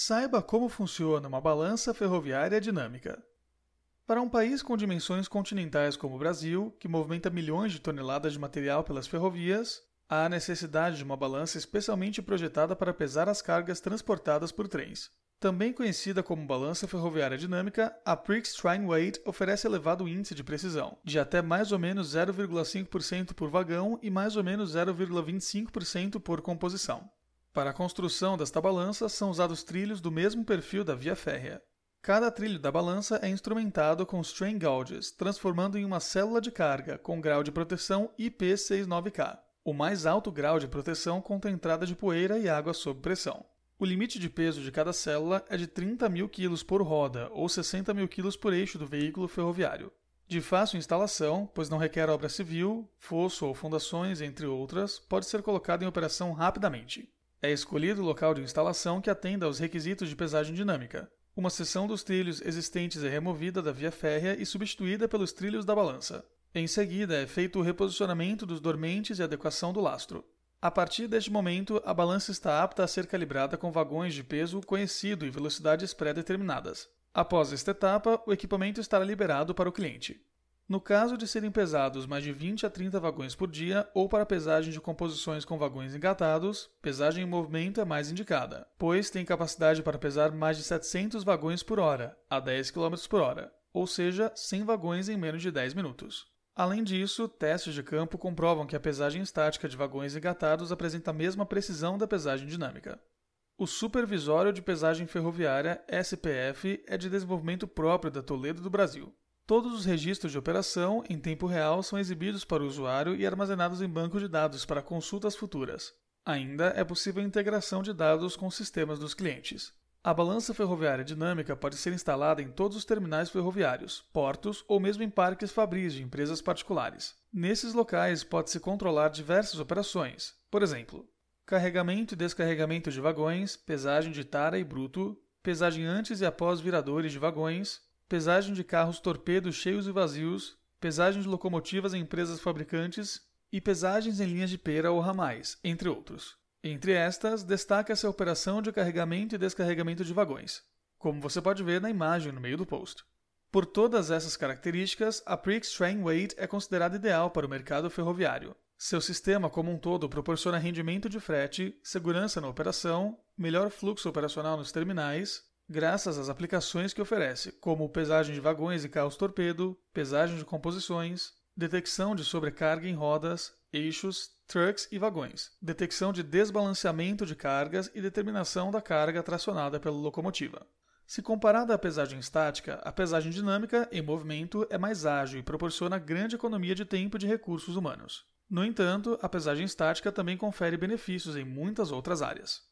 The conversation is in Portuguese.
Saiba como funciona uma balança ferroviária dinâmica. Para um país com dimensões continentais como o Brasil, que movimenta milhões de toneladas de material pelas ferrovias, há necessidade de uma balança especialmente projetada para pesar as cargas transportadas por trens. Também conhecida como balança ferroviária dinâmica, a Prix Train Weight oferece elevado índice de precisão, de até mais ou menos 0,5% por vagão e mais ou menos 0,25% por composição. Para a construção desta balança são usados trilhos do mesmo perfil da via férrea. Cada trilho da balança é instrumentado com strain gauges, transformando em uma célula de carga com grau de proteção IP69K. O mais alto grau de proteção contra entrada de poeira e água sob pressão. O limite de peso de cada célula é de 30 mil kg por roda ou 60 mil kg por eixo do veículo ferroviário. De fácil instalação, pois não requer obra civil, fosso ou fundações, entre outras, pode ser colocado em operação rapidamente. É escolhido o local de instalação que atenda aos requisitos de pesagem dinâmica. Uma seção dos trilhos existentes é removida da via férrea e substituída pelos trilhos da balança. Em seguida, é feito o reposicionamento dos dormentes e adequação do lastro. A partir deste momento, a balança está apta a ser calibrada com vagões de peso conhecido e velocidades pré-determinadas. Após esta etapa, o equipamento estará liberado para o cliente. No caso de serem pesados mais de 20 a 30 vagões por dia ou para pesagem de composições com vagões engatados, pesagem em movimento é mais indicada, pois tem capacidade para pesar mais de 700 vagões por hora, a 10 km por hora, ou seja, 100 vagões em menos de 10 minutos. Além disso, testes de campo comprovam que a pesagem estática de vagões engatados apresenta a mesma precisão da pesagem dinâmica. O Supervisório de Pesagem Ferroviária, SPF, é de desenvolvimento próprio da Toledo do Brasil. Todos os registros de operação, em tempo real, são exibidos para o usuário e armazenados em banco de dados para consultas futuras. Ainda é possível a integração de dados com sistemas dos clientes. A balança ferroviária dinâmica pode ser instalada em todos os terminais ferroviários, portos ou mesmo em parques fabris de empresas particulares. Nesses locais pode-se controlar diversas operações, por exemplo, carregamento e descarregamento de vagões, pesagem de tara e bruto, pesagem antes e após viradores de vagões, pesagem de carros torpedos cheios e vazios, pesagem de locomotivas em empresas fabricantes e pesagens em linhas de pera ou ramais, entre outros. Entre estas, destaca-se a operação de carregamento e descarregamento de vagões, como você pode ver na imagem no meio do post. Por todas essas características, a Prix Train Weight é considerada ideal para o mercado ferroviário. Seu sistema como um todo proporciona rendimento de frete, segurança na operação, melhor fluxo operacional nos terminais, graças às aplicações que oferece, como pesagem de vagões e carros torpedo, pesagem de composições, detecção de sobrecarga em rodas, eixos, trucks e vagões, detecção de desbalanceamento de cargas e determinação da carga tracionada pela locomotiva. Se comparada à pesagem estática, a pesagem dinâmica em movimento é mais ágil e proporciona grande economia de tempo e de recursos humanos. No entanto, a pesagem estática também confere benefícios em muitas outras áreas.